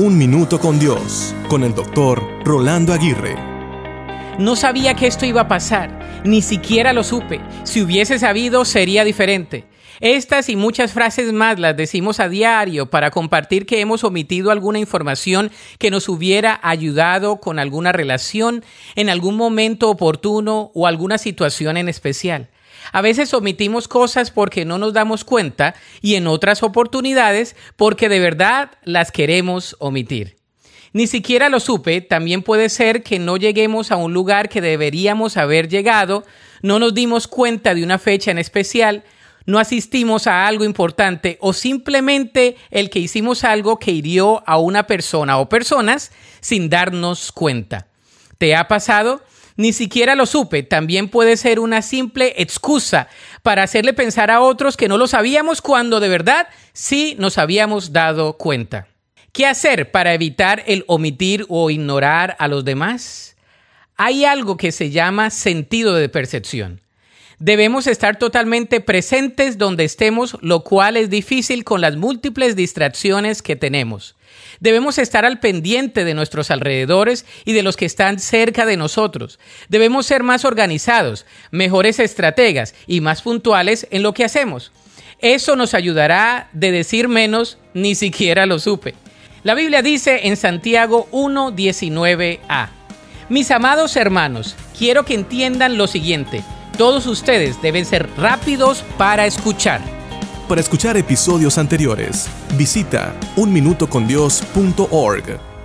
Un Minuto con Dios, con el doctor Rolando Aguirre. No sabía que esto iba a pasar, ni siquiera lo supe. Si hubiese sabido, sería diferente. Estas y muchas frases más las decimos a diario para compartir que hemos omitido alguna información que nos hubiera ayudado con alguna relación en algún momento oportuno o alguna situación en especial. A veces omitimos cosas porque no nos damos cuenta y en otras oportunidades porque de verdad las queremos omitir. Ni siquiera lo supe, también puede ser que no lleguemos a un lugar que deberíamos haber llegado, no nos dimos cuenta de una fecha en especial, no asistimos a algo importante o simplemente el que hicimos algo que hirió a una persona o personas sin darnos cuenta. ¿Te ha pasado? Ni siquiera lo supe. También puede ser una simple excusa para hacerle pensar a otros que no lo sabíamos cuando de verdad sí nos habíamos dado cuenta. ¿Qué hacer para evitar el omitir o ignorar a los demás? Hay algo que se llama sentido de percepción. Debemos estar totalmente presentes donde estemos, lo cual es difícil con las múltiples distracciones que tenemos. Debemos estar al pendiente de nuestros alrededores y de los que están cerca de nosotros. Debemos ser más organizados, mejores estrategas y más puntuales en lo que hacemos. Eso nos ayudará de decir menos, ni siquiera lo supe. La Biblia dice en Santiago 1.19a, Mis amados hermanos, quiero que entiendan lo siguiente. Todos ustedes deben ser rápidos para escuchar. Para escuchar episodios anteriores, visita unminutocondios.org.